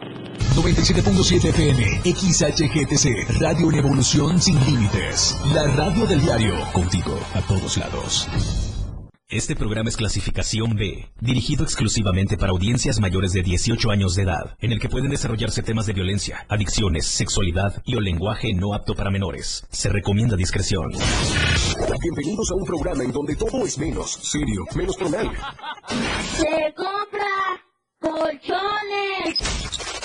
97.7 FM, XHGTC, Radio en Evolución Sin Límites. La radio del diario, contigo a todos lados. Este programa es clasificación B, dirigido exclusivamente para audiencias mayores de 18 años de edad, en el que pueden desarrollarse temas de violencia, adicciones, sexualidad y o lenguaje no apto para menores. Se recomienda discreción. Bienvenidos a un programa en donde todo es menos serio, menos formal. Se compra colchones.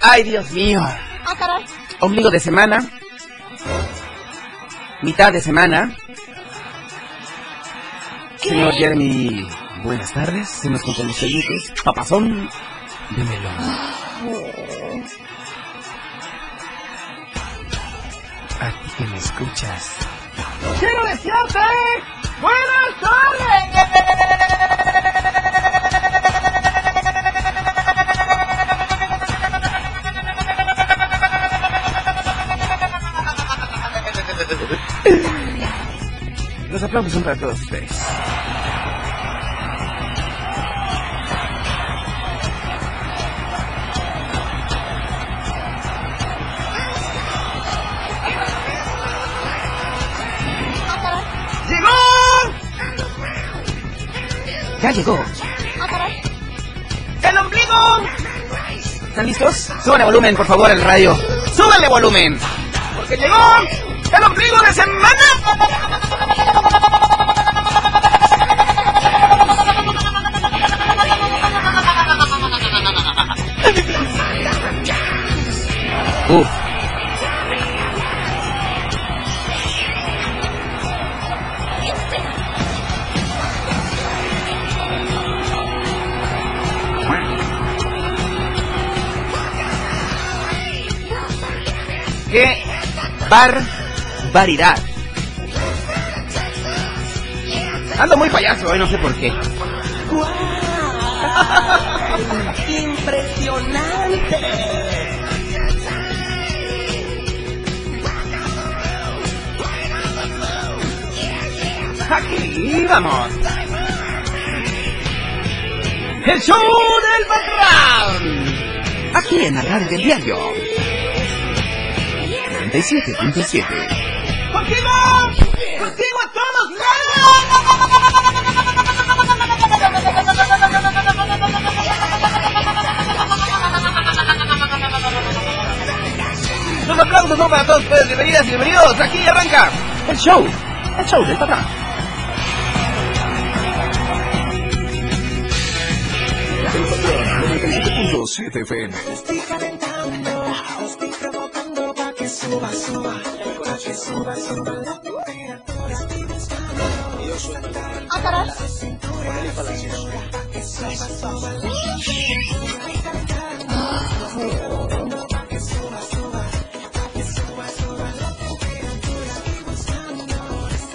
Ay, Dios mío. Ah, caray. Ombligo de semana. Mitad de semana. Señor Jeremy, buenas tardes. Se nos cuentan los sellitos. Papazón de melón. A ti que me escuchas. ¡Quiero desearte! ¡Buenas aplausos son para todos ustedes. ¡Llegó! Ya llegó. ¡El ombligo! ¿Están listos? Suban el volumen, por favor, el radio. ¡Súbanle volumen! Porque llegó el ombligo de semana. Barbaridad! Ando muy payaso hoy, no sé por qué. ¡Impresionante! Aquí vamos. El show del patrón. Aquí en la radio del diario. 97.7. ¡Contigo! ¡Contigo a todos lados! Los aplausos son para todos ustedes. Bienvenidas y bienvenidos. Aquí arranca el show. El show del patrón. El patrón 97.7 FM. Estoy calentando, estoy provocando pa' que suba, suba, pa' que suba, suba la temperatura. Estoy buscando yo sueltar Ah, caray. la cintura, pa' que suba, suba la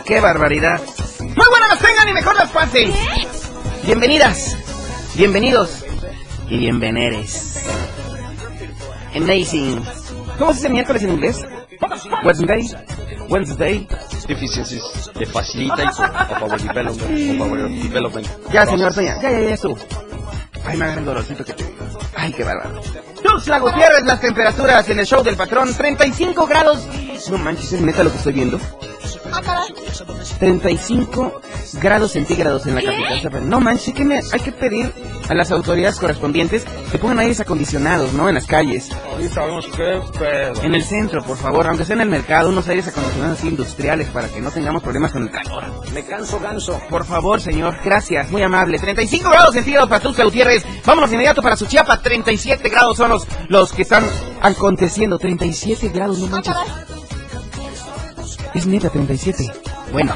¡Qué barbaridad! ¡Muy buenas las tengan y mejor las pasen! Bienvenidas, bienvenidos y bienveneres. Amazing. ¿Cómo se dice miércoles en inglés? Wednesday. Wednesday. deficiencies te facilita of our development, our development. Ya, señor Toña. Ya, ya, ya estuvo. Ay, me agarra el dolorcito que tengo. Ay, qué bárbaro. Tuxtla Gutiérrez, las temperaturas en el show del patrón. 35 grados. No manches, es neta lo que estoy viendo. Ah, caray. 35 grados centígrados en la capital. Zapata. No manches, que me, hay que pedir a las autoridades correspondientes que pongan aires acondicionados, ¿no? En las calles. sabemos qué pedo. En el centro, por favor, aunque sea en el mercado, unos aires acondicionados así industriales para que no tengamos problemas con el calor. Me canso ganso. Por favor, señor, gracias, muy amable. 35 grados centígrados para Tuxtla Gutiérrez. Vámonos de inmediato para Suchiapa. 37 grados son los, los que están aconteciendo. 37 grados, no manches. Es neta, 37. Bueno.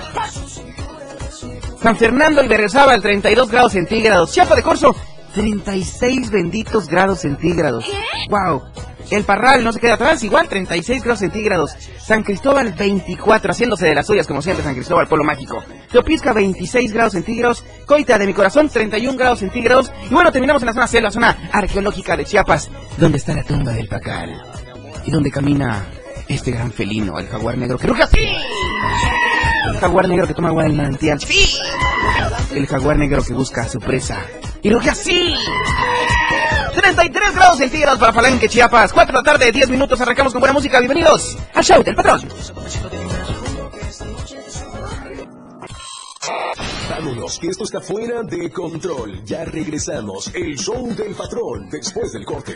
San Fernando y Berriozábal, 32 grados centígrados. Chiapa de Corzo, 36 benditos grados centígrados. ¡Wow! El Parral no se queda atrás, igual 36 grados centígrados. San Cristóbal 24, haciéndose de las suyas como siempre San Cristóbal, pueblo mágico. Teopisca 26 grados centígrados. Coita de mi corazón 31 grados centígrados. Y bueno, terminamos en la zona la zona arqueológica de Chiapas, donde está la tumba del Pacal. Y donde camina este gran felino, el jaguar negro que ruge así. El jaguar negro que toma agua del manantial. ¡Sí! El jaguar negro que busca a su presa. Y ruge así. 33 grados centígrados para Palenque, Chiapas. 4 de la tarde, 10 minutos. Arrancamos con buena música. Bienvenidos al show del patrón. Vámonos, que esto está fuera de control. Ya regresamos. El show del patrón después del corte.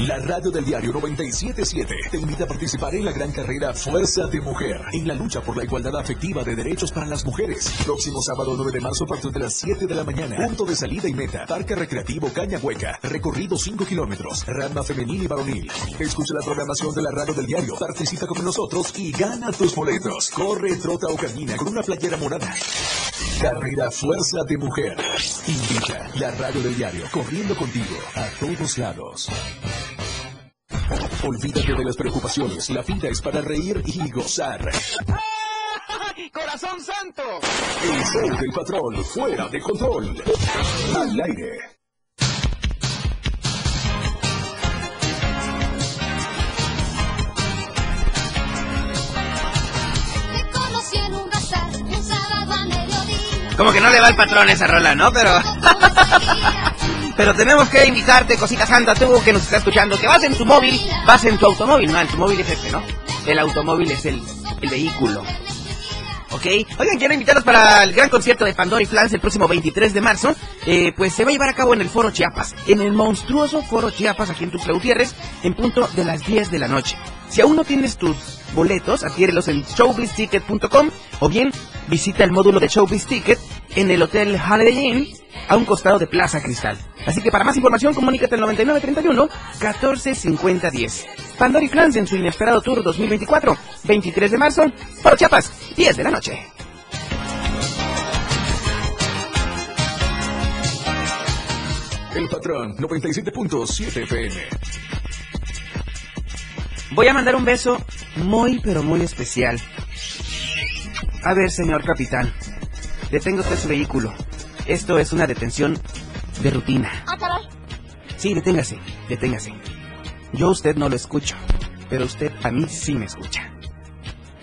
La radio del diario 977 te invita a participar en la gran carrera Fuerza de Mujer en la lucha por la igualdad afectiva de derechos para las mujeres. Próximo sábado 9 de marzo a partir de las 7 de la mañana. Punto de salida y meta. Parque Recreativo Caña Hueca. Recorrido 5 kilómetros. Rama femenil y varonil. Escucha la programación de la radio del diario. Participa con nosotros y gana tus boletos. Corre, trota o camina con una playera morada. Carrera Fuerza de Mujer. Invita la radio del diario. Corriendo contigo a todos lados. Olvídate de las preocupaciones. La vida es para reír y gozar. ¡Corazón santo! El show del patrón fuera de control. Al aire. Como que no le va al patrón esa rola, ¿no? Pero... Pero tenemos que invitarte, cosita santa, tú que nos está escuchando, que vas en tu móvil, vas en tu automóvil, no, tu móvil es este, ¿no? El automóvil es el, el vehículo. ¿Ok? Oigan, quiero invitarlos para el gran concierto de Pandora y Flans el próximo 23 de marzo. Eh, pues se va a llevar a cabo en el Foro Chiapas, en el monstruoso Foro Chiapas aquí en Tuxtla Gutiérrez, en punto de las 10 de la noche. Si aún no tienes tus boletos, adquiérelos en showbizticket.com o bien visita el módulo de Showbiz Ticket en el Hotel Holiday Inn a un costado de Plaza Cristal. Así que para más información comunícate al 9931 1450 10. Pandora y Flans en su inesperado tour 2024, 23 de marzo, Foro Chiapas, 10 de la noche. El patrón 97.7 FM. Voy a mandar un beso muy pero muy especial. A ver, señor capitán, detenga usted su vehículo. Esto es una detención de rutina. Ah, caray. Sí, deténgase, deténgase. Yo a usted no lo escucho, pero usted a mí sí me escucha.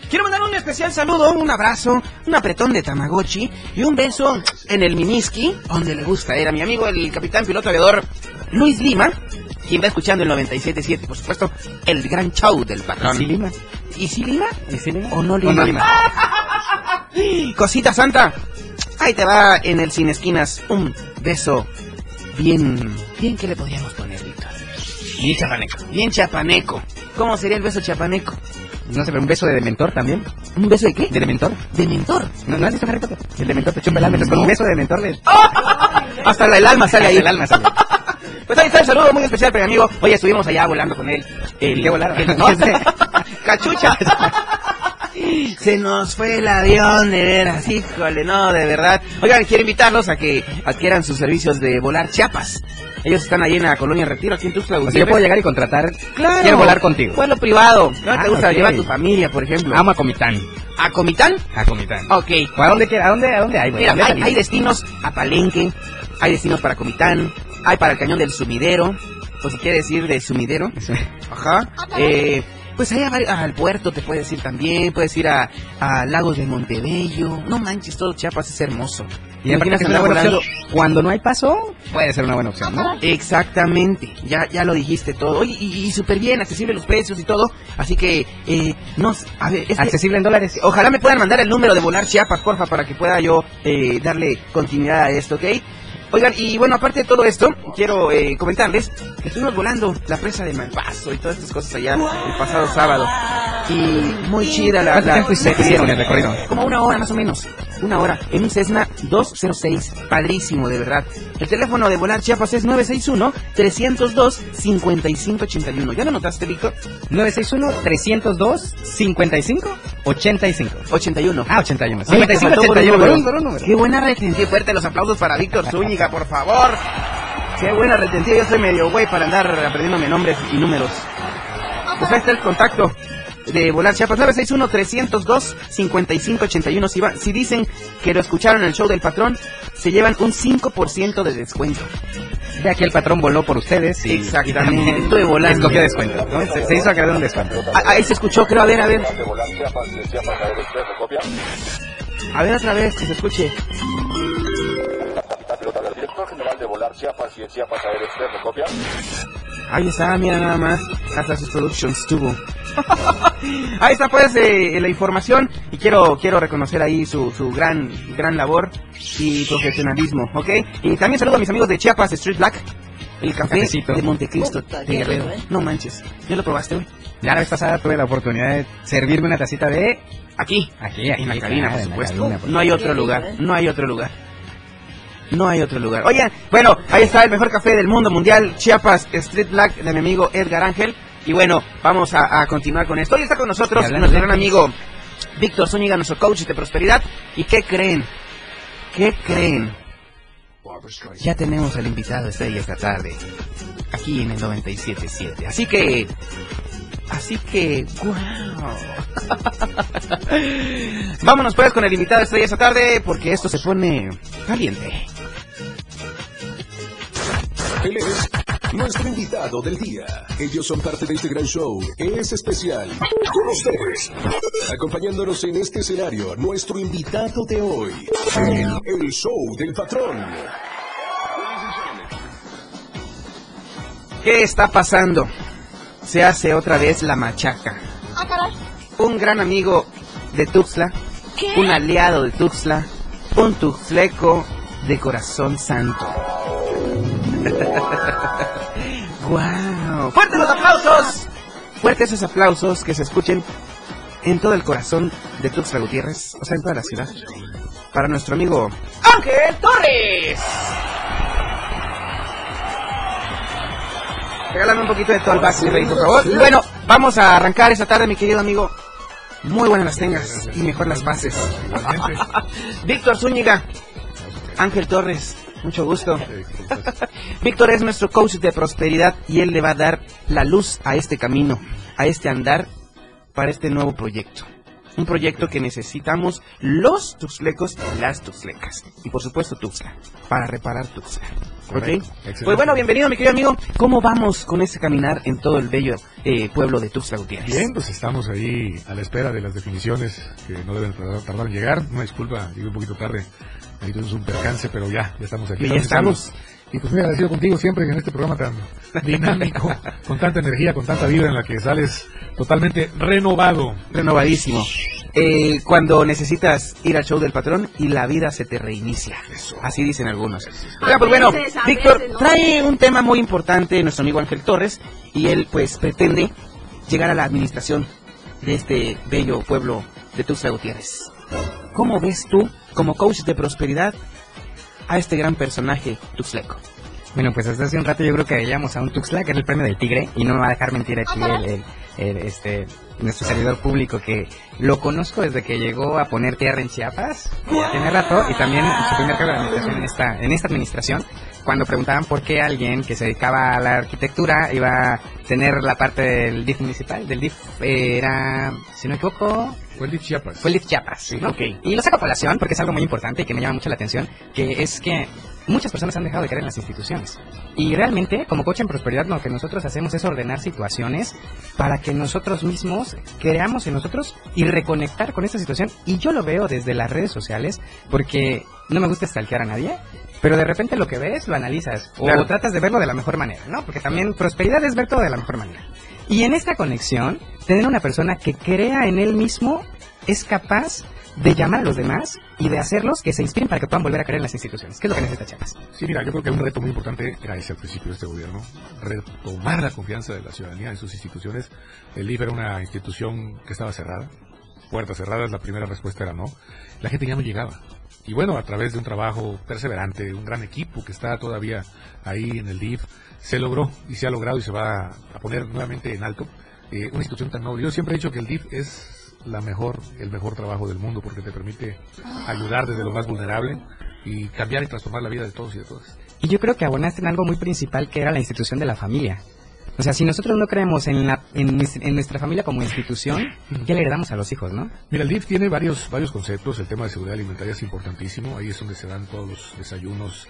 Quiero mandar un especial saludo, un abrazo, un apretón de Tamagotchi y un beso en el miniski, donde le gusta ir a mi amigo el capitán piloto aviador Luis Lima, quien va escuchando el 97.7, por supuesto, el gran show del patrón. ¿Y si Lima? ¿Y sí Lima? ¿O no ¿O Lima? no Lima? Cosita santa, ahí te va en el Sin Esquinas un beso bien... Bien, ¿qué le podríamos poner, Víctor? Bien chapaneco. Bien chapaneco. ¿Cómo sería el beso chapaneco? No sé, pero un beso de dementor también. ¿Un beso de qué? ¿De dementor? De mentor. ¿No, ¿No has visto Harry Potter? El dementor te chupa el alma, entonces con un beso de dementor le... Hasta el alma sale ahí. El alma sale. Pues ahí está el saludo muy especial para mi amigo. Hoy estuvimos allá volando con él. El, ¿Qué volaron? el- no, cachucha. Se nos fue el avión, de veras, híjole, no, de verdad. Oigan, quiero invitarlos a que adquieran sus servicios de volar Chiapas. Ellos están ahí en la colonia Retiro, aquí en Tuxtla O sea, yo puedo llegar y contratar... Claro. Quiero volar contigo. Vuelo privado. ¿No Ah, te gusta ok. llevar a tu familia, por ejemplo? Amo a Comitán. ¿A Comitán? A Comitán. Ok. ¿O a dónde, a dónde, a dónde hay, güey? Mira, ¿Dónde hay, hay destinos a Palenque, hay destinos para Comitán, hay para el cañón del sumidero, o si quieres ir de sumidero. Ajá. Eh, pues ahí a vari- al puerto te puedes ir también, puedes ir a, a Lagos de Montebello. No manches, todo Chiapas es hermoso. Y Imaginas andar volando-. Cuando no hay paso, puede ser una buena opción, ¿no? Exactamente, ya, ya lo dijiste todo. Oye, y, y súper bien, accesible los precios y todo. Así que, eh, no, a ver, es que- Accesible en dólares. Ojalá me puedan mandar el número de Volar Chiapas, porfa, para que pueda yo eh, darle continuidad a esto, ¿ok? Oigan, y bueno, aparte de todo esto, quiero eh, comentarles que estuvimos volando la presa de Malpaso y todas estas cosas allá el pasado sábado. Y muy chida la... ¿Cuánto la tiempo hicieron el recorrido? Como una hora más o menos. Una hora. En un Cessna 206. Padrísimo, de verdad. El teléfono de Volar Chiapas es 961-302-5581. ¿Ya lo notaste, Víctor? 961-302-55-85. 81. Ah, 81. Oye, te 55, faltó por un 81, número. por un- por un número. Qué buena retentiva. Fuerte los aplausos para Víctor Zúñiga, por favor. Qué buena retentiva. Yo soy medio güey para andar aprendiéndome nombres y números. Pues ahí está el contacto de Volar Chiapas 961-302-5581. Si, va- si dicen que lo escucharon en el show del patrón, se llevan un 5% de descuento. Ya que el patrón voló por ustedes y, Exactamente. y Estuve volando. escogió descuento. ¿no? Se, se hizo acreedor un descuento. Ah, Ahí se escuchó, creo. A ver, a ver. A ver otra vez, que se escuche. Ahí está, mira nada más. Hasta sus productions tuvo. ahí está pues eh, la información y quiero quiero reconocer ahí su, su gran gran labor y profesionalismo, ¿ok? Y también saludo a mis amigos de Chiapas Street Black, el café Cafecito. de Montecristo de Guerrero. No manches, ¿ya lo probaste, güey? Ya la vez pasada tuve la oportunidad de servirme una tacita de... Aquí, Aquí, aquí. en la cabina, claro, por en la supuesto. cabina, por No hay otro lugar, no hay otro lugar. No hay otro lugar. Oigan, bueno, ahí está el mejor café del mundo mundial, Chiapas Street Black, de mi amigo Edgar Ángel. Y bueno, vamos a, a continuar con esto. Hoy está con nosotros nuestro gran amigo Víctor Zúñiga, nuestro coach de prosperidad. ¿Y qué creen? ¿Qué creen? Ya tenemos al invitado estrella esta tarde, aquí en el 97.7. Así que... Así que... ¡Wow! Vámonos pues con el invitado estrella esta tarde, porque esto se pone caliente. Él es nuestro invitado del día. Ellos son parte de este gran show. Es especial. Con ustedes. Acompañándonos en este escenario, nuestro invitado de hoy. El, el show del patrón. ¿Qué está pasando? Se hace otra vez la machaca. Un gran amigo de Tuxtla, un aliado de Tuxtla, un tuxleco de corazón santo. ¡Guau! ¡Fuertes los aplausos! Fuertes esos aplausos que se escuchen en todo el corazón de Tuxtla Gutiérrez, o sea, en toda la ciudad. Para nuestro amigo Ángel Torres. Regálame un poquito de todo el Baxley Rey, por favor. Bueno, vamos a arrancar esta tarde, mi querido amigo. Muy buenas las tengas y mejor las pases. Víctor Zúñiga, Ángel Torres, mucho gusto. Víctor es nuestro coach de prosperidad y él le va a dar la luz a este camino, a este andar para este nuevo proyecto. Un proyecto que necesitamos los tuxlecos y las tuxlecas. Y por supuesto Tuxtla, para reparar Tuxtla. ¿Ok? Pues bueno, bienvenido mi querido amigo. ¿Cómo vamos con este caminar en todo el bello eh, pueblo de Tuxtla Gutiérrez? Bien, pues estamos ahí a la espera de las definiciones que no deben tardar, tardar en llegar. Una disculpa, llegué un poquito tarde. Ahí tuvimos un percance, pero ya, ya estamos aquí. Y ya estamos. Y pues muy agradecido contigo siempre en este programa tan dinámico, con tanta energía, con tanta vida en la que sales totalmente renovado. Renovadísimo. Eh, cuando necesitas ir al show del patrón y la vida se te reinicia. Así dicen algunos. Oiga, pues bueno, Víctor trae un tema muy importante nuestro amigo Ángel Torres y él pues pretende llegar a la administración de este bello pueblo de Tuxtla Gutiérrez. ¿Cómo ves tú, como coach de prosperidad, a este gran personaje tuxleco? Bueno, pues hasta hace un rato yo creo que veíamos a un Tuxtla, que era el premio del Tigre, y no me va a dejar mentir aquí el, este, nuestro servidor público, que lo conozco desde que llegó a poner tierra en Chiapas, tiene rato, y también su primer cargo de administración en esta, en esta administración, cuando preguntaban por qué alguien que se dedicaba a la arquitectura iba a tener la parte del DIF municipal, del DIF eh, era, si no me equivoco, Fue el de Chiapas. fue el DIF Chiapas, ¿no? Y lo saco a colación porque es algo muy importante y que me llama mucho la atención, que es que muchas personas han dejado de creer en las instituciones. Y realmente, como coach en prosperidad, lo que nosotros hacemos es ordenar situaciones para que nosotros mismos creamos en nosotros y reconectar con esta situación. Y yo lo veo desde las redes sociales, porque no me gusta stalkear a nadie, pero de repente lo que ves lo analizas o Claro. tratas de verlo de la mejor manera, ¿no? Porque también prosperidad es ver todo de la mejor manera. Y en esta conexión, tener una persona que crea en él mismo es capaz de llamar a los demás y de hacerlos que se inspiren para que puedan volver a creer en las instituciones. ¿Qué es lo que necesita Chiapas? Sí, mira, yo creo que un reto muy importante era ese al principio de este gobierno, retomar la confianza de la ciudadanía en sus instituciones. El IF era una institución que estaba cerrada, puertas cerradas, la primera respuesta era no. La gente ya no llegaba. Y bueno, a través de un trabajo perseverante, un gran equipo que está todavía ahí en el DIF, se logró y se ha logrado y se va a poner nuevamente en alto eh, una institución tan noble. Yo siempre he dicho que el DIF es la mejor, el mejor trabajo del mundo porque te permite ayudar desde lo más vulnerable y cambiar y transformar la vida de todos y de todas. Y yo creo que abonaste en algo muy principal que era la institución de la familia. O sea, si nosotros no creemos en, la, en, en nuestra familia como institución, ¿qué le heredamos a los hijos, no? Mira, el DIF tiene varios, varios conceptos. El tema de seguridad alimentaria es importantísimo. Ahí es donde se dan todos los desayunos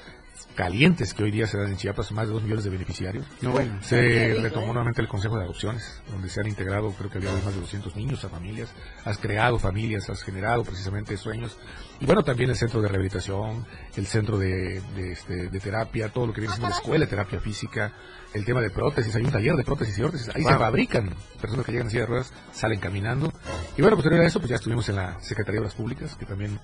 calientes que hoy día se dan en Chiapas, más de dos millones de beneficiarios. No, bueno. Se retomó nuevamente el Consejo de Adopciones, donde se han integrado, creo que había más de 200 niños a familias. Has creado familias, has generado precisamente sueños. Y bueno, también el centro de rehabilitación, el centro de, de, este, de terapia, todo lo que viene siendo la escuela de terapia física, el tema de prótesis, hay un taller de prótesis y órtesis, ahí se fabrican personas que llegan en silla de ruedas, salen caminando. Y bueno, posterior a eso, pues ya estuvimos en la Secretaría de Obras Públicas, que también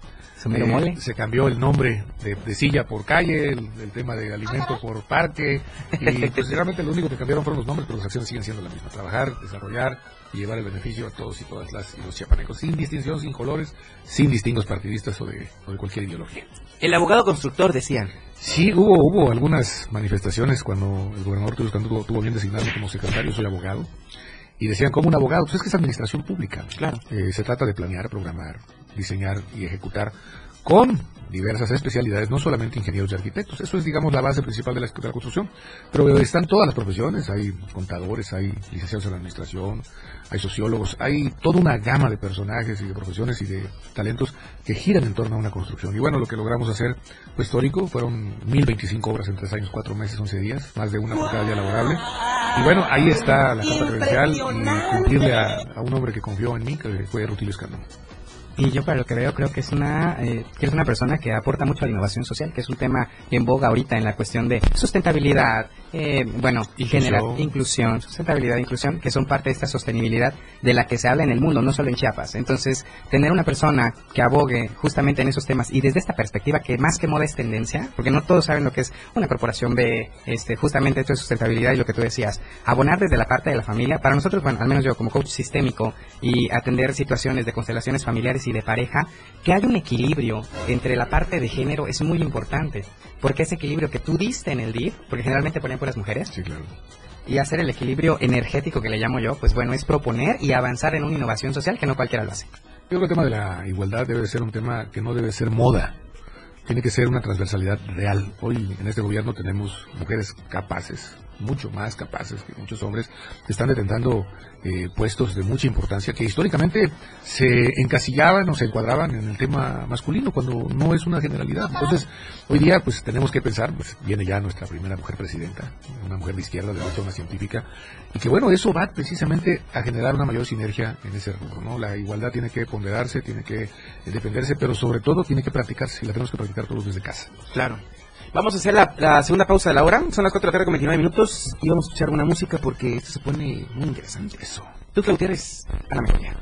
se cambió el nombre de, de silla por calle, el, el tema de alimento por parque, y pues realmente lo único que cambiaron fueron los nombres, pero las acciones siguen siendo las mismas, trabajar, desarrollar y llevar el beneficio a todos y todas las y los chiapanecos, sin distinción, sin colores, sin distingos partidistas o de, o de cualquier ideología. El abogado constructor, decían. Sí, hubo, hubo algunas manifestaciones cuando el gobernador Escandón tuvo, bien designarme como secretario, soy abogado, y decían, como un abogado? Pues es que es administración pública. Claro. Eh, se trata de planear, programar, diseñar y ejecutar con diversas especialidades, no solamente ingenieros y arquitectos. Eso es, digamos, la base principal de la, de construcción. Pero están todas las profesiones, hay contadores, hay licenciados en administración, hay sociólogos, hay toda una gama de personajes y de profesiones y de talentos que giran en torno a una construcción. Y bueno, lo que logramos hacer fue histórico, fueron 1025 obras en tres años, cuatro meses, 11 días, más de una por cada día laborable. Y bueno, ahí está la carta credencial y cumplirle a, a un hombre que confió en mí, que fue Rutilio Escandón. Y yo para lo que veo creo que es una eh, que es una persona que aporta mucho a la innovación social, que es un tema en boga ahorita en la cuestión de sustentabilidad, eh, bueno, Inclusión. generar inclusión, sustentabilidad e inclusión, que son parte de esta sostenibilidad de la que se habla en el mundo, no solo en Chiapas. Entonces, tener una persona que abogue justamente en esos temas y desde esta perspectiva que más que moda es tendencia, porque no todos saben lo que es una corporación de este justamente esto de sustentabilidad y lo que tú decías, abonar desde la parte de la familia, para nosotros, bueno, al menos yo como coach sistémico y atender situaciones de constelaciones familiares y de pareja, que haya un equilibrio entre la parte de género es muy importante, porque ese equilibrio que tú diste en el DIF, porque generalmente puras mujeres, Sí, claro. y hacer el equilibrio energético que le llamo yo, pues bueno, es proponer y avanzar en una innovación social que no cualquiera lo hace. Yo creo que el tema de la igualdad debe de ser un tema que no debe ser moda. Tiene que ser una transversalidad real. Hoy en este gobierno tenemos mujeres capaces, mucho más capaces que muchos hombres, están detentando eh, puestos de mucha importancia que históricamente se encasillaban o se encuadraban en el tema masculino cuando no es una generalidad. Entonces, hoy día pues tenemos que pensar, pues viene ya nuestra primera mujer presidenta, una mujer de izquierda, de derecha, una científica, y que bueno, eso va precisamente a generar una mayor sinergia en ese rubro, ¿no? La igualdad tiene que ponderarse, tiene que eh, defenderse, pero sobre todo tiene que practicarse, y la tenemos que practicar todos desde casa. Claro. Vamos a hacer la, la segunda pausa de la hora. Son las 4 de la tarde con 29 minutos y vamos a escuchar una música porque esto se pone muy interesante. Eso. Tú, Gutiérrez, a la memoria.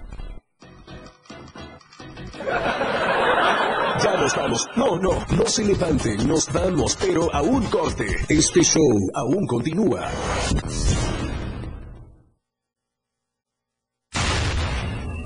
Ya nos vamos. No, no, no se levanten, nos vamos, pero a un corte. Este show aún continúa.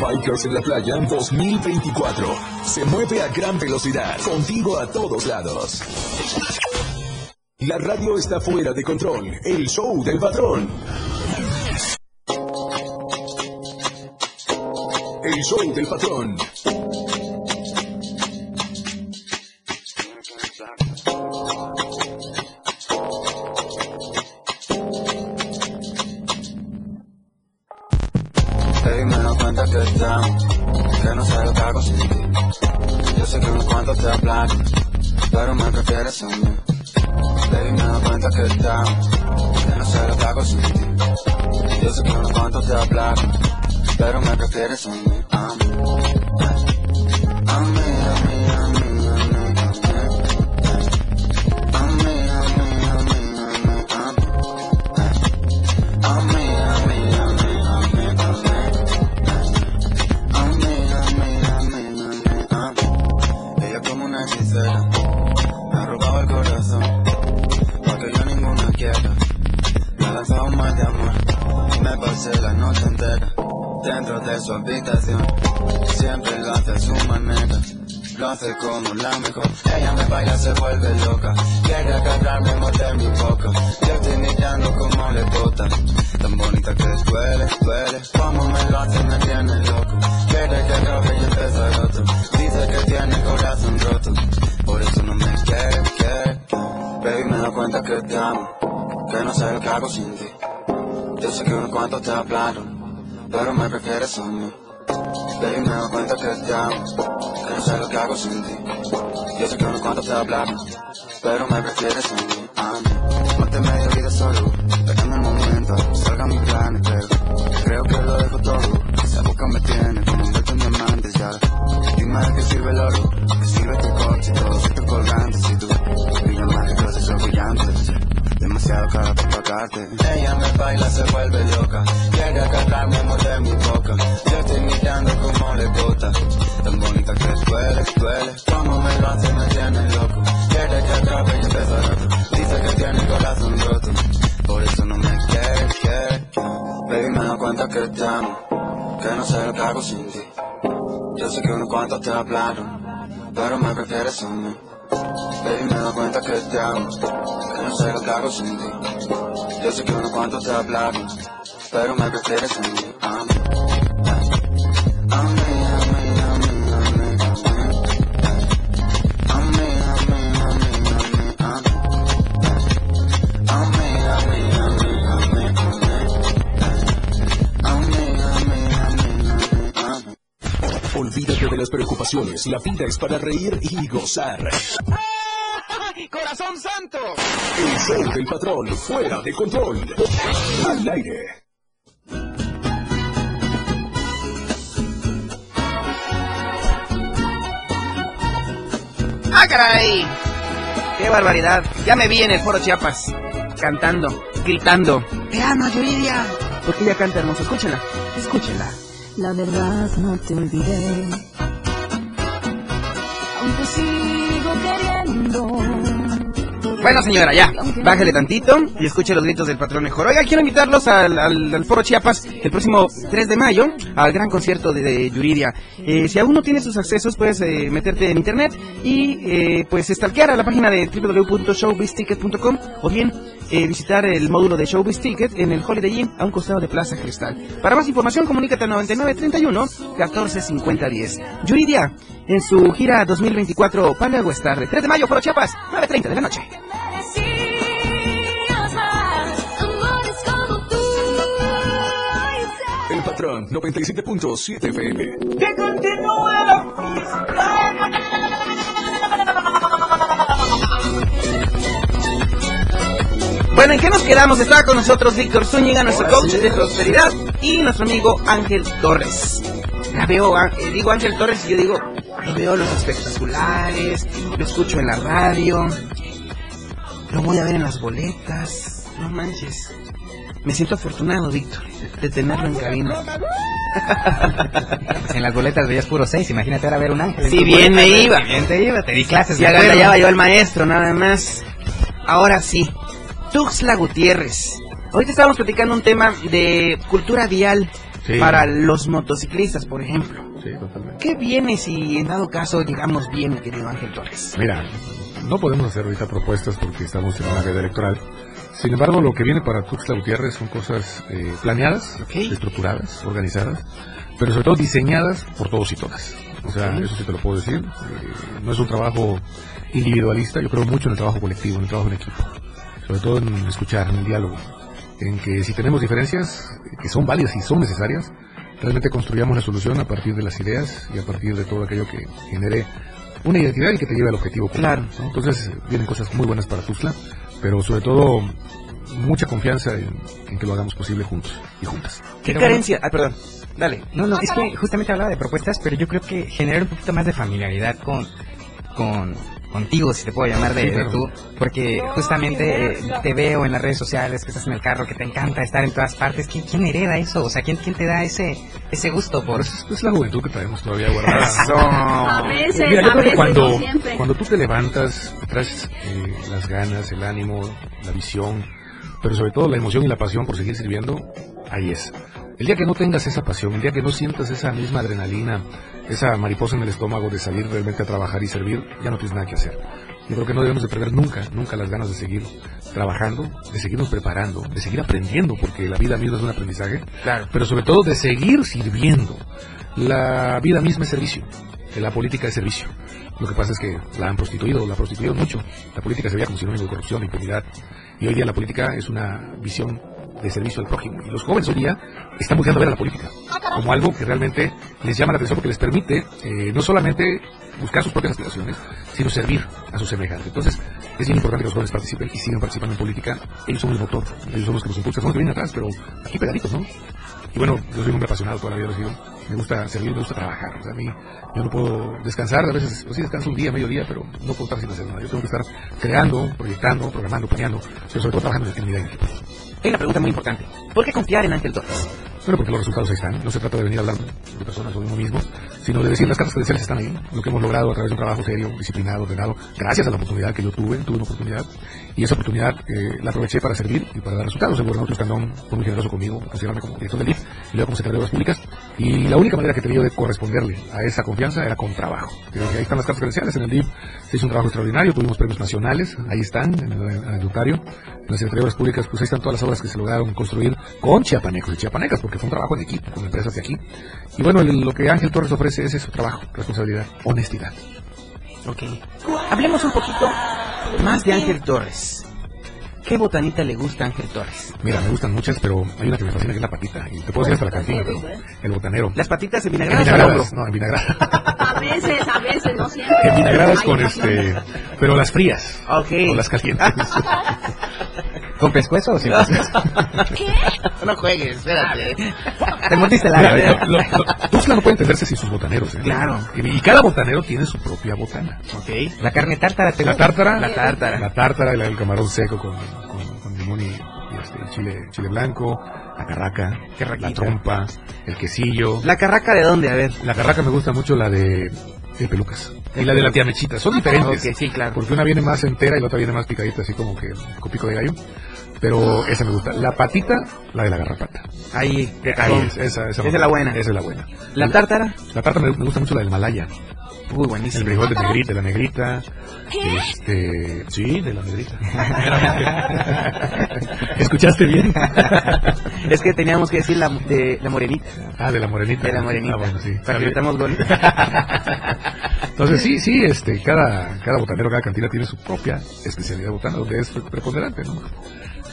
Bikers en la playa 2024. Se mueve a gran velocidad, contigo a todos lados. La radio está fuera de control. El show del patrón. El show del patrón. Mí. Baby, me doy cuenta que está, que no sé lo que hago sin ti. Yo sé que unos cuantos te hablan, pero me prefieres a mí. No me quiere, quiere. Baby, me da cuenta que te amo. Que no sé lo que hago sin ti. Yo sé que unos cuantos te hablaron. Pero me prefieres a mí. Baby, me doy cuenta que te amo, que no sé lo que hago sin ti. Yo sé que unos cuantos te hablaron, pero me prefieres a mí, a mí. Medio vida solo, dejando el momento, salga mi plan, pero creo que lo dejo todo. Esa boca me tiene ya. Dime de qué sirve el oro, que sirve tu coche, todos estos colgantes y tú. Brillan más que esos brillantes, demasiado cara para pagarte. Ella me baila, se vuelve loca, quiere agarrarme, morder mi boca. Yo estoy mirando como le tan bonita que duele, duele. Como me lo hace, me tiene loco. Quiere que acabe y empieza otro. Dice que tiene el corazón roto, por eso no me quiere, quiere. Baby, me doy cuenta que te amo, que no sé lo que hago sin ti. Yo sé que unos cuantos te hablaron, pero me prefieres a mí. Baby, me doy cuenta que te amo, que no sé lo que hago sin ti. Yo sé que unos cuantos te hablaron, pero me prefieres a. A mí, de las preocupaciones. La vida es para reír y gozar. ¡Corazón santo! El show del patrón, fuera de control. Al aire. ¡Ah, caray! ¡Qué barbaridad! Ya me vi en el foro Chiapas, cantando, gritando. ¡Te amo, Yuridia! Porque ella canta hermoso. Escúchenla, escúchenla. La verdad no te olvidé. Bueno, señora, ya, bájale tantito y escuche los gritos del patrón mejor. Oiga, quiero invitarlos al, al, Foro Chiapas el próximo 3 de mayo al gran concierto de, de Yuridia. Eh, si aún no tienes sus accesos, puedes eh, meterte en internet y eh, pues stalkear a la página de www.showbizticket.com o bien eh, visitar el módulo de Showbiz Ticket en el Holiday Inn a un costado de Plaza Cristal. Para más información, comunícate al 9931 145010. Yuridia, en su gira 2024 Panda West Tarde, 3 de mayo, Foro Chiapas, 9.30 de la noche. patrón 97.7 FM. ¡Que continúe la Bueno, ¿en qué nos quedamos? Estaba con nosotros Víctor Zúñiga, nuestro coach de prosperidad, y nuestro amigo Ángel Torres. La veo, eh, digo Ángel Torres y yo digo, lo veo los espectaculares, lo escucho en la radio, lo voy a ver en las boletas, no manches. Me siento afortunado, Víctor, de tenerlo en cabina. En las boletas veías puro 6, imagínate ahora ver un ángel. Si bien boleta, me iba. si bien te iba, te di clases. Ya agandallaba yo al maestro, nada más. Ahora sí, Tuxtla Gutiérrez. Ahorita estábamos platicando un tema de cultura vial Sí. para los motociclistas, por ejemplo. Sí, totalmente. ¿Qué viene si en dado caso llegamos bien, mi querido Ángel Torres? Mira, no podemos hacer ahorita propuestas porque estamos en una veda electoral. Sin embargo, lo que viene para Tuxtla Gutiérrez son cosas eh, planeadas, estructuradas, organizadas, pero sobre todo diseñadas por todos y todas. O sea, eso sí te lo puedo decir. Eh, no es un trabajo individualista, yo creo mucho en el trabajo colectivo, en el trabajo en equipo. Sobre todo en escuchar, en el diálogo. En que si tenemos diferencias, que son válidas y son necesarias, realmente construyamos la solución a partir de las ideas y a partir de todo aquello que genere una identidad y que te lleve al objetivo. Claro. ¿no? Entonces vienen cosas muy buenas para Tuzla, pero sobre todo mucha confianza en, en que lo hagamos posible juntos y juntas. ¿Qué Pero carencia? Ah, perdón. Dale. No, no, es que justamente hablaba de propuestas, pero yo creo que generar un poquito más de familiaridad con, con contigo, si te puedo llamar de, Sí, de claro. tú, porque justamente eh, te veo en las redes sociales, que estás en el carro, que te encanta estar en todas partes. ¿Quién, quién hereda eso? O sea, ¿quién, quién te da ese ese gusto por...? Es, es la juventud que traemos todavía guardada. Eso. A veces, Mira, yo a creo que veces, cuando, no cuando tú te levantas, traes eh, las ganas, el ánimo, la visión, pero sobre todo la emoción y la pasión por seguir sirviendo, ahí es. El día que no tengas esa pasión, el día que no sientas esa misma adrenalina, esa mariposa en el estómago de salir realmente a trabajar y servir, ya no tienes nada que hacer. Yo creo que no debemos de perder nunca, nunca las ganas de seguir trabajando, de seguirnos preparando, de seguir aprendiendo, porque la vida misma es un aprendizaje, Claro. pero sobre todo de seguir sirviendo. La vida misma es servicio, la política es servicio. Lo que pasa es que la han prostituido, la prostituido mucho. La política se veía como sinónimo de corrupción, impunidad. Y hoy día la política es una visión de servicio al prójimo. Y los jóvenes hoy día están buscando ver la política como algo que realmente les llama la atención porque les permite eh, no solamente buscar sus propias aspiraciones, sino servir a sus semejantes. Entonces, es bien importante que los jóvenes participen y sigan participando en política. Ellos son el motor, ellos son los que nos impulsan, son los que vienen atrás, pero aquí pegaditos, ¿no? Y bueno, yo soy un hombre apasionado, toda la vida sido. Me gusta servir, me gusta trabajar. O sea, a mí, yo no puedo descansar, a veces, sí descanso un día, medio día, pero no puedo estar sin hacer nada. Yo tengo que estar creando, proyectando, programando, planeando, pero sobre todo trabajando en unidad en. Hay una pregunta muy importante. ¿Por qué confiar en Ángel Torres? Bueno, porque los resultados ahí están. No se trata de venir a hablar de personas o de uno mismo, sino de decir las cartas credenciales están ahí. Lo que hemos logrado a través de un trabajo serio, disciplinado, ordenado, gracias a la oportunidad que yo tuve, tuve una oportunidad, y esa oportunidad eh, la aproveché para servir y para dar resultados. El gobernador Escandón fue muy generoso conmigo, considerarme como director del DIF y luego como secretario de Obras Públicas, y la única manera que tenía yo de corresponderle a esa confianza era con trabajo. Ahí están las cartas credenciales. En el DIF se hizo un trabajo extraordinario, tuvimos premios nacionales, ahí están, en el en. En la Secretaría Públicas, pues ahí están todas las obras que se lograron construir con chiapanecos y chiapanecas, porque fue un trabajo en equipo, con empresas de aquí. Y bueno, lo que Ángel Torres ofrece es eso, trabajo, responsabilidad, honestidad. Ok. Hablemos un poquito más de Ángel Torres. ¿Qué botanita le gusta a Ángel Torres? Mira, me gustan muchas, pero hay una que me fascina que es la patita. Y te puedo decir hasta la cantina, pero el botanero. Las patitas En envinagradas al hombro. vinagradas, no, en vinagradas. A veces, a veces, no siempre. En vinagradas con este, pero las frías. Ok. O las calientes. ¿Con pescuezo o sin pescuezo? No juegues, espérate. Te mordiste la lo- Tuxtla no puede entenderse sin sus botaneros. ¿eh? Claro. Y, cada botanero tiene su propia botana. Ok. La carne tártara te La tártara. La tártara. La tártara, la- el camarón seco con, con, con limón y, y este, chile, chile blanco. La carraca. Qué La trompa. El quesillo. ¿La carraca de dónde? A ver. La carraca me gusta mucho la de, de pelucas. Y la de la tía Mechita. Son diferentes. Ok, sí, claro. Porque una viene más entera y la otra viene más picadita, así como que con pico de gallo. Pero esa me gusta. La patita, la de la garrapata. Ahí. Ahí es, esa, esa, Esa es la buena. Esa es la buena. ¿La tártara? La tártara me, me gusta mucho la del Malaya. Uy, El buenísimo. frijol de, negrita, de la negrita. Este, sí, de la negrita. ¿Escuchaste bien? Es que teníamos que decir la, de la morenita. Ah, de la morenita. De la morenita. Ah, bueno, sí. Para que metamos gol. Entonces sí, sí, este, cada, cada botanero, cada cantina tiene su propia especialidad botana, donde es preponderante, ¿no?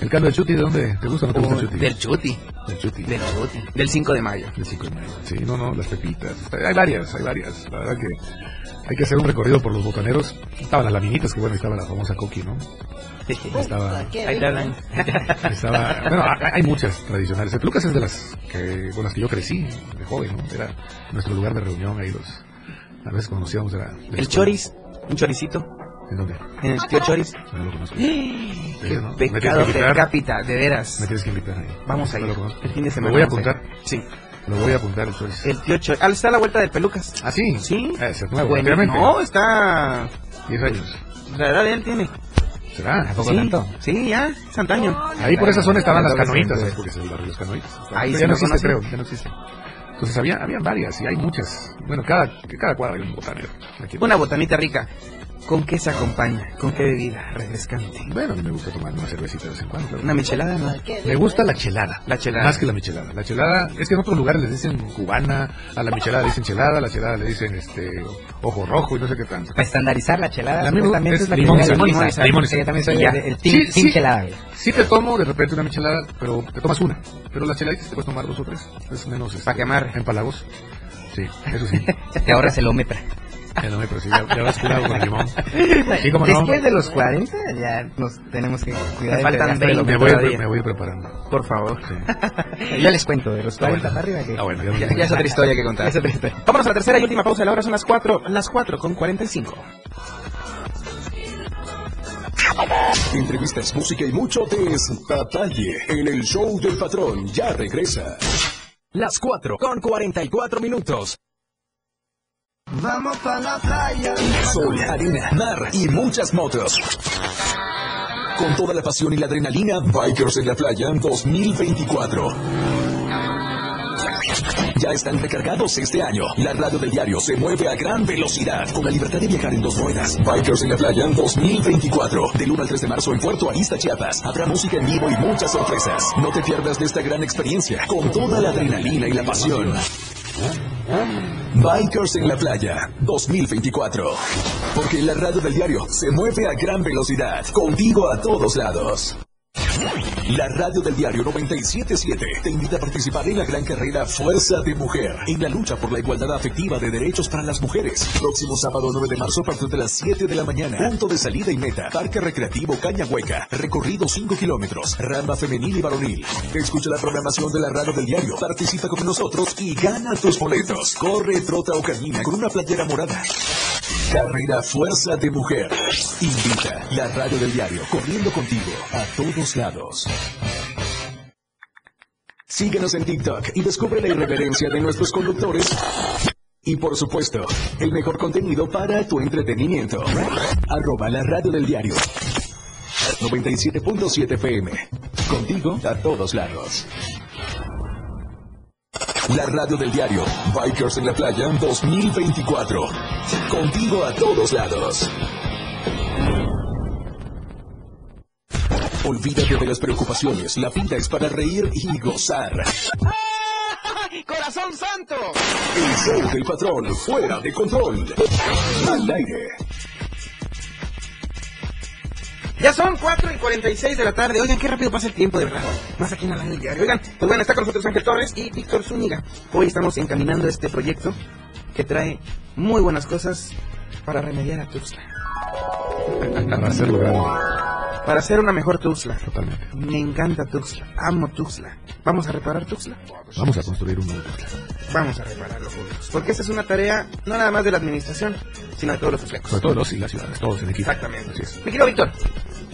El caldo de chuti, ¿de dónde te gusta o no te gusta el chuti? Del chuti. Del chuti. Del chuti. Del 5 de mayo. Del 5 de mayo. Sí, no, no, las pepitas. Hay varias, hay varias. La verdad que Hay que hacer un recorrido por los botaneros. Estaban las laminitas, que bueno, estaba la famosa Coqui, ¿no? Estaba, estaba, bueno, hay- muchas tradicionales. El Pelucas es de las que, con las que yo crecí de joven, ¿no? Era nuestro lugar de reunión ahí los, a veces conocíamos de la, de la El choris, un choricito. ¿En dónde? En el tío choris. No lo conozco. Qué ¿no? Tienes pecado invitar. cápita, de veras. Me tienes que invitar ahí. Vamos a No ir. lo conozco. El fin de Lo semana. voy a apuntar. Sí. Lo voy a apuntar el choris. El tío choris. Ah, está a la vuelta del Pelucas. ¿Ah, sí? Sí. Ese es nuevo, Bueno, no, está... 10 años. La edad de él tiene. ¿Será? ¿A poco sí, tanto? Sí, ya, es antaño. Ahí por esa zona estaban las canoitas. ¿eh? porque es el barrio de los canoitas. Ahí ya no lo existe, creo, ya no existe. Entonces había, había varias y hay muchas. Bueno, cada, cada cuadra hay un botanero. Aquí. Una botanita rica. ¿Con qué se acompaña? ¿Con qué bebida? Refrescante. Bueno, a mí me gusta tomar una cervecita de vez en cuando. Una michelada, ¿no? Me gusta la chelada. La chelada. Más que la michelada. La chelada, es que en otros lugares les dicen cubana, a la michelada le dicen chelada, a la chelada le dicen este ojo rojo y no sé qué tanto. Para estandarizar la chelada, La supuestamente es es la limón sal, limón limón yo también soy ya. el, team, Sí, team sí. chelada. Sí te tomo de repente una michelada, pero te tomas una. Pero la cheladita te puedes tomar dos o tres. Es menos... este, Pa' quemar. Empalagos. Sí, eso sí. Te ahorras el ómetra. Ya no me sí, ya, ya vas cuidado con el limón. Sí, cómo no. Después de los 40 ya nos tenemos que cuidar. Me faltan del gasto del 20 Me voy, me voy preparando. Por favor. Yo les cuento, de los 40 bueno. para arriba que... Ah, bueno, Ya, ya es otra historia que contar. Es otra historia. Vámonos a la tercera y última pausa. La hora son las 4, las 4 con 45. Entrevistas, música y mucho detalle en el show del patrón. Ya regresa. Las 4 con 44 minutos. Vamos pa' la playa. Sol, arena, mar y muchas motos. Con toda la pasión y la adrenalina, Bikers en la Playa 2024. Ya están recargados este año. La radio del diario se mueve a gran velocidad con la libertad de viajar en dos ruedas. Bikers en la Playa 2024. Del 1 al 3 de marzo en Puerto Arista, Chiapas. Habrá música en vivo y muchas sorpresas. No te pierdas de esta gran experiencia con toda la adrenalina y la pasión. Bikers en la Playa 2024. Porque la radio del diario se mueve a gran velocidad. Contigo a todos lados. La radio del diario 977 te invita a participar en la gran carrera Fuerza de Mujer en la lucha por la igualdad afectiva de derechos para las mujeres. Próximo sábado 9 de marzo a partir de las 7 de la mañana. Punto de salida y meta. Parque Recreativo Caña Hueca. Recorrido 5 kilómetros. Rama femenil y varonil. Escucha la programación de la radio del diario. Participa con nosotros y gana tus boletos. Corre, trota o camina con una playera morada. Carrera Fuerza de Mujer. Invita la radio del diario corriendo contigo a todos lados. Síguenos en TikTok y descubre la irreverencia de nuestros conductores. Y por supuesto, el mejor contenido para tu entretenimiento. Arroba la radio del diario. 97.7 FM. Contigo a todos lados. La radio del diario. Bikers en la playa 2024. Contigo a todos lados. Olvídate de las preocupaciones. La vida es para reír y gozar. ¡Corazón santo! El show del patrón fuera de control. Al aire. Ya son 4 y 46 de la tarde. Oigan, qué rápido pasa el tiempo, de verdad. Más aquí en la radio diario. Oigan, pues bueno, está con nosotros Ángel Torres y Víctor Zúñiga. Hoy estamos encaminando este proyecto que trae muy buenas cosas para remediar a Tuxtla. Para hacerlo grande. Para hacer una mejor Tuxtla. Totalmente. Me encanta Tuxtla. Amo Tuxtla. ¿Vamos a reparar Tuxtla? Vamos a construir un nuevo Tuxtla. Vamos a repararlo juntos. Porque esta es una tarea no nada más de la administración, sino de todos los tuxlecos. Sobre todo los y las ciudades, todos en equipo. Exactamente. Así es. Mi querido Víctor,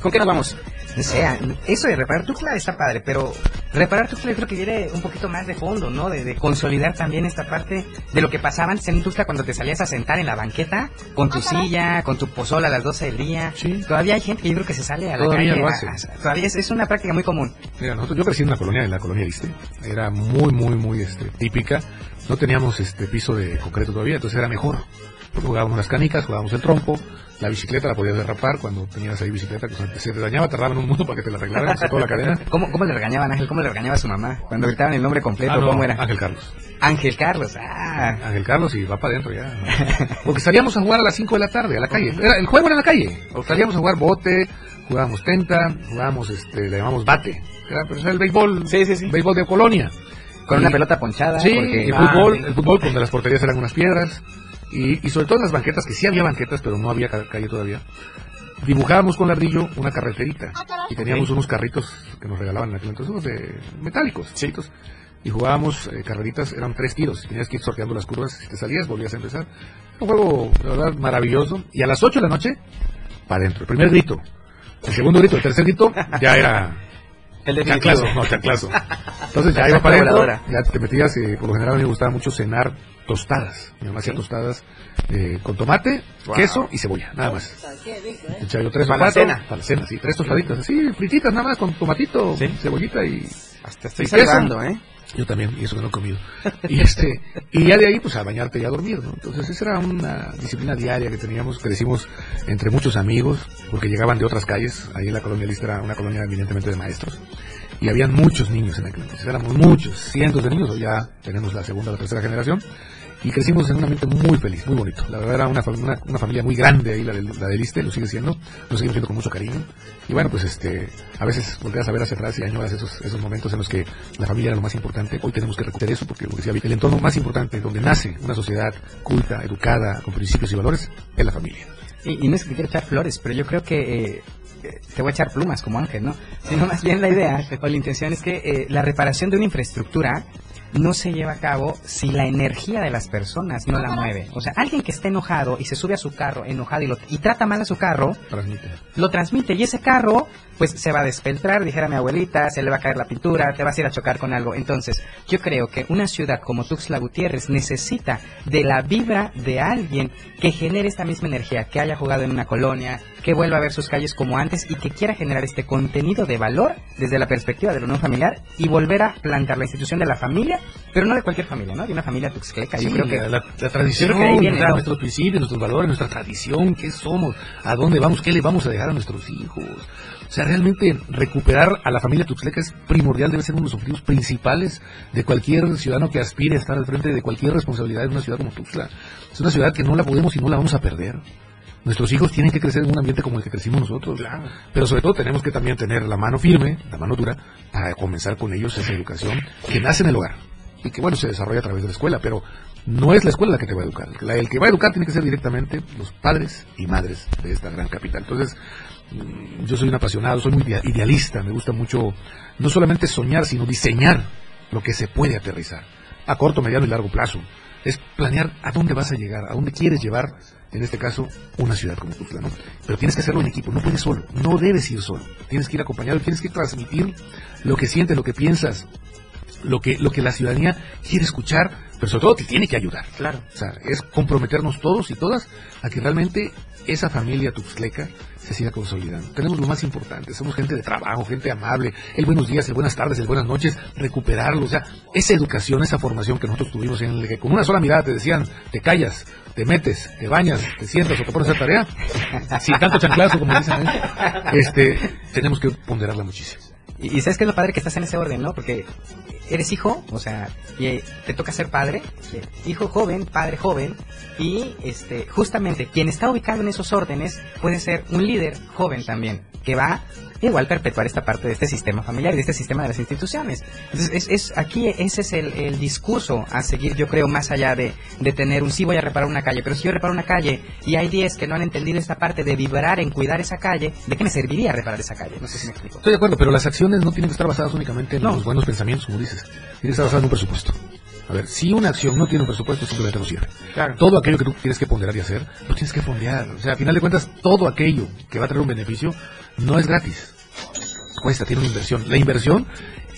¿con qué nos vamos? O sea, eso de reparar Tuxtla está padre, pero reparar Tuxtla yo creo que viene un poquito más de fondo, ¿no? De, de consolidar también esta parte de lo que pasaba antes en Tuxtla cuando te salías a sentar en la banqueta con tu silla, con tu pozol a las 12 del día. Todavía hay gente que yo creo que se sale a la Todavía calle. lo a- hace. a- todavía es, es una práctica muy común. Mira, nosotros, yo crecí en una colonia, en la colonia Liste. Era muy, muy, muy este, típica. No teníamos este piso de concreto todavía, entonces era mejor. Jugábamos las canicas, jugábamos el trompo, la bicicleta la podías derrapar cuando tenías ahí bicicleta, que se te dañaba, tardaban un mundo para que te la arreglaran, toda la cadena. ¿Cómo, ¿Cómo le regañaban Ángel? ¿Cómo le regañaba a su mamá? Cuando gritaban el nombre completo, Ah, no, ¿cómo era? Ángel Carlos. Ángel Carlos, ah. Ángel Carlos y va para adentro ya. Porque salíamos a jugar a las 5 de la tarde, a la calle. Era, el juego era en la calle. O salíamos a jugar bote, jugábamos tenta, jugábamos, este, le llamamos bate. Era, era el béisbol, Sí, sí, sí. béisbol de colonia. Con Y- una pelota ponchada. Sí, porque- el Ah, fútbol, el fútbol donde las porterías eran unas piedras. Y, y sobre todo en las banquetas, que sí había banquetas, pero no había ca- calle todavía, dibujábamos con ladrillo una carreterita. Y teníamos unos carritos que nos regalaban en aquel entonces, unos de metálicos, chiquitos. Y jugábamos eh, carreritas, eran tres tiros. Tenías que ir sorteando las curvas. Si te salías, volvías a empezar. Un juego, de verdad, maravilloso. Y a las 8 de la noche, para adentro. El primer grito. El segundo grito, el tercer grito, ya era El chanclazo, no, chanclazo. Entonces ya La iba para adentro, ya te metías, eh, por lo general a mí me gustaba mucho cenar tostadas. Mi mamá hacía tostadas eh, con tomate, Wow. queso y cebolla, nada más. Echaba yo tres Para la cena. Para la cena, sí, tres tostaditas, así, frititas nada más, con tomatito, cebollita y... Hasta estoy y queso. ¿eh? Yo también, y eso que no he comido. Y este, y ya de ahí, pues a bañarte y a dormir, ¿no? Entonces, esa era una disciplina diaria que teníamos, crecimos entre muchos amigos, porque llegaban de otras calles, ahí en la colonia Lista era una colonia eminentemente de maestros, y habían muchos niños en aquel entonces, éramos muchos, cientos de niños, hoy ya tenemos la segunda o la tercera generación, y crecimos en un ambiente muy feliz, muy bonito. La verdad era una, una, una familia muy grande ahí, la la del Iste, lo sigue siendo, lo seguimos viendo con mucho cariño. Y bueno, pues este, a veces volteas a ver hacia atrás y añoras esos, esos momentos en los que la familia era lo más importante. Hoy tenemos que recuperar eso porque, como decía el entorno más importante donde nace una sociedad culta, educada, con principios y valores, es la familia. Y, y no es que quiera echar flores, pero yo creo que eh, te voy a echar plumas como Ángel, ¿no? Sino más bien la idea o la intención es que eh, la reparación de una infraestructura no se lleva a cabo si la energía de las personas no la mueve. O sea, alguien que está enojado y se sube a su carro enojado y, lo, y trata mal a su carro, Transmite. lo transmite y ese carro pues se va a despeltrar, dijera mi abuelita, se le va a caer la pintura, te vas a ir a chocar con algo. Entonces, yo creo que una ciudad como Tuxtla Gutiérrez necesita de la vibra de alguien que genere esta misma energía, que haya jugado en una colonia, que vuelva a ver sus calles como antes y que quiera generar este contenido de valor desde la perspectiva de la unión familiar y volver a plantar la institución de la familia, pero no de cualquier familia, ¿no? De una familia tuxtleca. yo creo que la, tradición, que ahí viene, nuestros principios, nuestros valores, nuestra tradición, qué somos, a dónde vamos, qué le vamos a dejar a nuestros hijos. O sea, realmente recuperar a la familia tuxtleca es primordial, debe ser uno de los objetivos principales de cualquier ciudadano que aspire a estar al frente de cualquier responsabilidad en una ciudad como Tuxtla. Es una ciudad que no la podemos y no la vamos a perder. Nuestros hijos tienen que crecer en un ambiente como el que crecimos nosotros. Pero sobre todo tenemos que también tener la mano firme, la mano dura, para comenzar con ellos esa educación que nace en el hogar y que bueno se desarrolla a través de la escuela, pero no es la escuela la que te va a educar. El que va a educar tiene que ser directamente los padres y madres de esta gran capital. Entonces, mm, yo soy un apasionado, soy muy idea- idealista, me gusta mucho no solamente soñar, sino diseñar lo que se puede aterrizar a corto, mediano y largo plazo. Es planear a dónde vas a llegar, a dónde quieres llevar, en este caso, una ciudad como Tuxtla. Pero tienes que hacerlo en equipo, no puedes solo, no debes ir solo. Tienes que ir acompañado, tienes que transmitir lo que sientes, lo que piensas, lo que, lo que la ciudadanía quiere escuchar, pero sobre todo te tiene que ayudar. Claro. O sea, es comprometernos todos y todas a que realmente esa familia tuxtleca se siga consolidando. Tenemos lo más importante, somos gente de trabajo, gente amable, el buenos días, el buenas tardes, el buenas noches, recuperarlo, o sea, esa educación, esa formación que nosotros tuvimos en el que con una sola mirada te decían, te callas, te metes, te bañas, te sientas o te pones a tarea, sin tanto chanclazo como dicen, ¿eh? este, tenemos que ponderarla muchísimo. Y, y sabes qué es lo padre que estás en ese orden, ¿no? Porque eres hijo, o sea, y te toca ser padre, hijo joven, padre joven, y este, justamente quien está ubicado en esos órdenes puede ser un líder joven también, que va igual perpetuar esta parte de este sistema familiar y de este sistema de las instituciones. Entonces, es, es- aquí ese es el, el discurso a seguir, yo creo, más allá de, de tener un sí voy a reparar una calle, pero si yo reparo una calle y hay 10 que no han entendido esta parte de vibrar en cuidar esa calle, ¿de qué me serviría reparar esa calle? No sé si me explico. Estoy de acuerdo, pero las acciones no tienen que estar basadas únicamente en los buenos pensamientos, como dices. Tienen que estar basadas en un presupuesto. A ver, si una acción no tiene un presupuesto, simplemente no sirve. Claro. Todo aquello que tú tienes que ponderar y hacer, lo tienes que fondear. O sea, al final de cuentas, todo aquello que va a traer un beneficio no es gratis. Cuesta, tiene una inversión. La inversión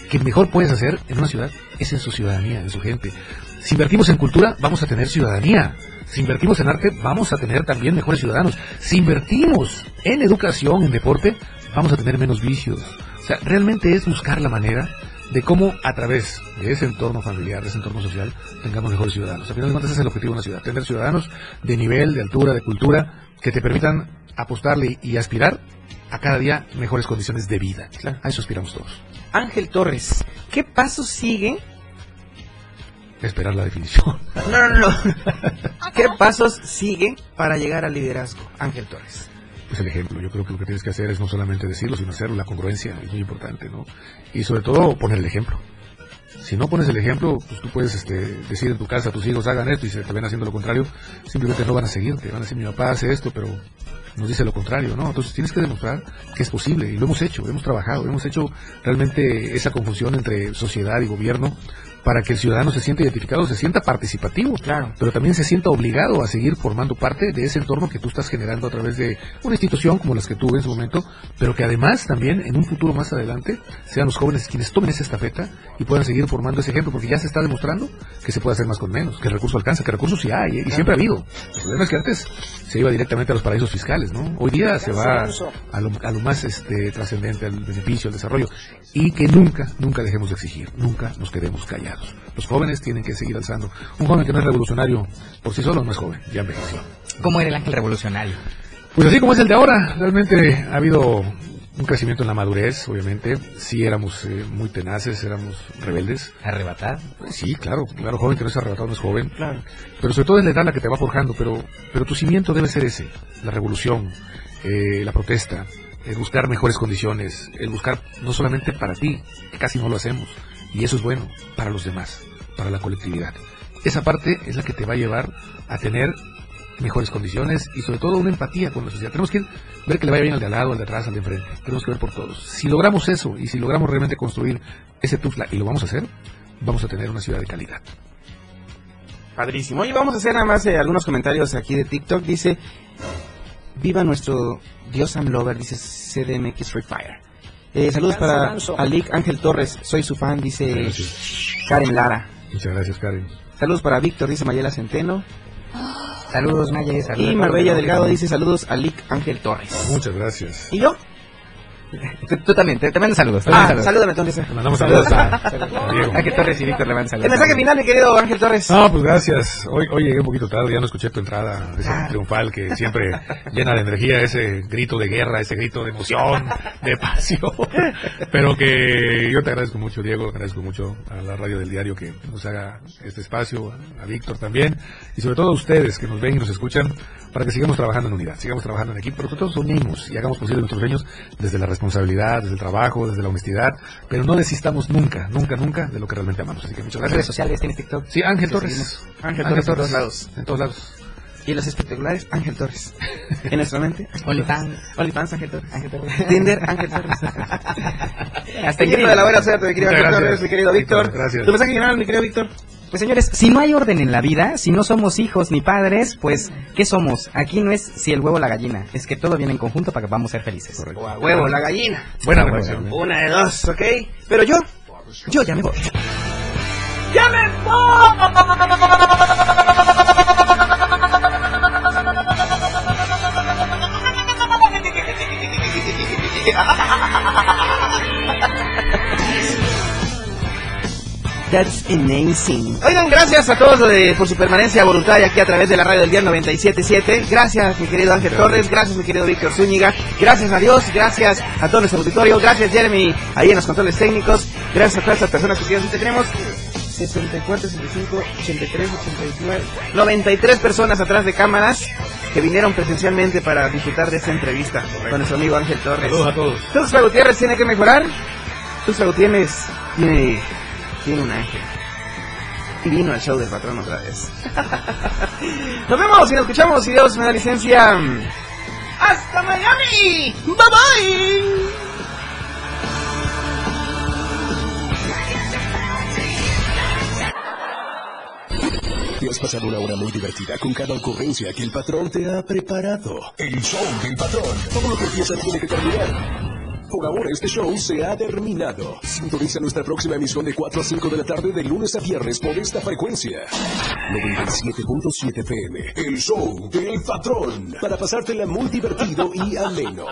que mejor puedes hacer en una ciudad es en su ciudadanía, en su gente. Si invertimos en cultura, vamos a tener ciudadanía. Si invertimos en arte, vamos a tener también mejores ciudadanos. Si invertimos en educación, en deporte, vamos a tener menos vicios. O sea, realmente es buscar la manera de cómo a través de ese entorno familiar, de ese entorno social, tengamos mejores ciudadanos. Al final de cuentas ese es el objetivo de una ciudad, tener ciudadanos de nivel, de altura, de cultura, que te permitan apostarle y aspirar a cada día mejores condiciones de vida. A eso aspiramos todos. Ángel Torres, ¿qué paso sigue? Esperar la definición. No, no, no. ¿Qué pasos sigue para llegar al liderazgo, Ángel Torres? Pues el ejemplo, yo creo que lo que tienes que hacer es no solamente decirlo, sino hacerlo, la congruencia es muy importante, ¿no? Y sobre todo poner el ejemplo. Si no pones el ejemplo, pues tú puedes este, decir en tu casa a tus hijos hagan esto y se te ven haciendo lo contrario, simplemente no van a seguirte, van a decir mi papá hace esto, pero nos dice lo contrario, ¿no? Entonces tienes que demostrar que es posible y lo hemos hecho, hemos trabajado, hemos hecho realmente esa confusión entre sociedad y gobierno para que el ciudadano se sienta identificado, se sienta participativo, claro. pero también se sienta obligado a seguir formando parte de ese entorno que tú estás generando a través de una institución como las que tuve en su momento, pero que además también en un futuro más adelante sean los jóvenes quienes tomen esa estafeta y puedan seguir formando ese ejemplo, porque ya se está demostrando que se puede hacer más con menos, que el recurso alcanza, que recursos sí hay, ¿eh? y siempre ha habido. El problema es que antes se iba directamente a los paraísos fiscales, ¿no? Hoy día se va a lo, a lo más este, trascendente, al beneficio, al desarrollo, y que nunca, nunca dejemos de exigir, nunca nos quedemos callados. Los jóvenes tienen que seguir alzando. Un joven que no es revolucionario por sí solo no es joven, ya envejeció. ¿Cómo era el ángel revolucionario? Pues así como es el de ahora, realmente ha habido un crecimiento en la madurez, obviamente. Sí éramos eh, muy tenaces, éramos rebeldes. ¿Arrebatar? Sí, claro, claro, joven que no es arrebatado no es joven. Claro. Pero sobre todo es la edad la que te va forjando, pero, pero tu cimiento debe ser ese, la revolución, eh, la protesta, el buscar mejores condiciones, el buscar no solamente para ti, que casi no lo hacemos, y eso es bueno, para los demás, para la colectividad. Esa parte es la que te va a llevar a tener mejores condiciones y sobre todo una empatía con la sociedad. Tenemos que ver que le vaya bien al de al lado, al de atrás, al de enfrente. Tenemos que ver por todos. Si logramos eso y si logramos realmente construir ese tufla y lo vamos a hacer, vamos a tener una ciudad de calidad. Padrísimo. Y vamos a hacer nada más eh, algunos comentarios aquí de TikTok. Dice, viva nuestro Dios Sam Lover, dice CDMX Fire. Eh, saludos para. Alic Ángel Torres, soy su fan, dice Karen Lara. Muchas gracias, Karen. Saludos para Víctor, dice Mayela Centeno. Saludos. Saludos Y Marbella Delgado dice saludos a Lic Ángel Torres. Muchas gracias. ¿Y yo? Tú, tú también, te, te mando saludos. te Ah, salúdame entonces. mandamos saludos a- a Diego. Ángel Torres y Víctor le mandan saludos. El mensaje final, mi querido Ángel Torres. No, pues gracias. Hoy, hoy llegué un poquito tarde, ya no escuché tu entrada, ese Ah. triunfal que siempre llena de energía, ese grito de guerra, ese grito de emoción, de pasión. Pero que yo te agradezco mucho, Diego, agradezco mucho a la radio del diario que nos haga este espacio, a, Víctor también, y sobre todo a ustedes que nos ven y nos escuchan, para que sigamos trabajando en unidad, sigamos trabajando en equipo, pero que todos unimos y hagamos posible nuestros sueños desde la responsabilidad, desde el trabajo, desde la honestidad, pero no desistamos nunca, nunca, nunca de lo que realmente amamos. Así que muchas gracias. redes sociales, tienes TikTok. Sí, Ángel Torres. Ángel Torres en todos lados. En todos lados. Y los espectaculares, Ángel Torres. En nuestra mente. OnlyFans. OnlyFans, Ángel Torres. Ángel Torres. Tinder, Ángel Torres. Hasta el grito de la buena suerte, mi querido Ángel. Torres, mi querido Víctor. Gracias. Tu mensaje final, mi querido Víctor. Pues señores, si no hay orden en la vida, si no somos hijos ni padres, pues ¿qué somos? Aquí no es si el huevo o la gallina, es que todo viene en conjunto para que podamos ser felices. O a huevo, la gallina. Buena reflexión. Una de dos, ¿ok? Pero yo, yo ya me voy. ¡Ya me That's amazing. Oigan, gracias a todos eh, por su permanencia voluntaria aquí a través de la radio del día 977. Gracias, mi querido Ángel Torres. Gracias, mi querido Víctor Zúñiga. Gracias a Dios. Gracias a todo nuestro auditorio. Gracias, Jeremy, ahí en los controles técnicos. Gracias a todas estas personas que siguen. Tenemos 64, 65, 83, 89, 93 personas atrás de cámaras que vinieron presencialmente para disfrutar de esta entrevista con nuestro amigo Ángel Torres. Saludos a todos. Tuxtla Gutiérrez tiene que mejorar. Tuxtla Gutiérrez tiene, tiene un ángel. Y vino al show del patrón otra vez. Nos vemos y nos escuchamos. Si Dios me da licencia. ¡Hasta Miami! ¡Bye bye! Te has pasado una hora muy divertida con cada ocurrencia que el patrón te ha preparado. El show del patrón. Todo lo que empieza tiene que terminar. Por ahora este show se ha terminado. Sintoniza nuestra próxima emisión de 4 a 5 de la tarde de lunes a viernes por esta frecuencia. 97.7 PM. El show del patrón. Para pasártela muy divertido y ameno.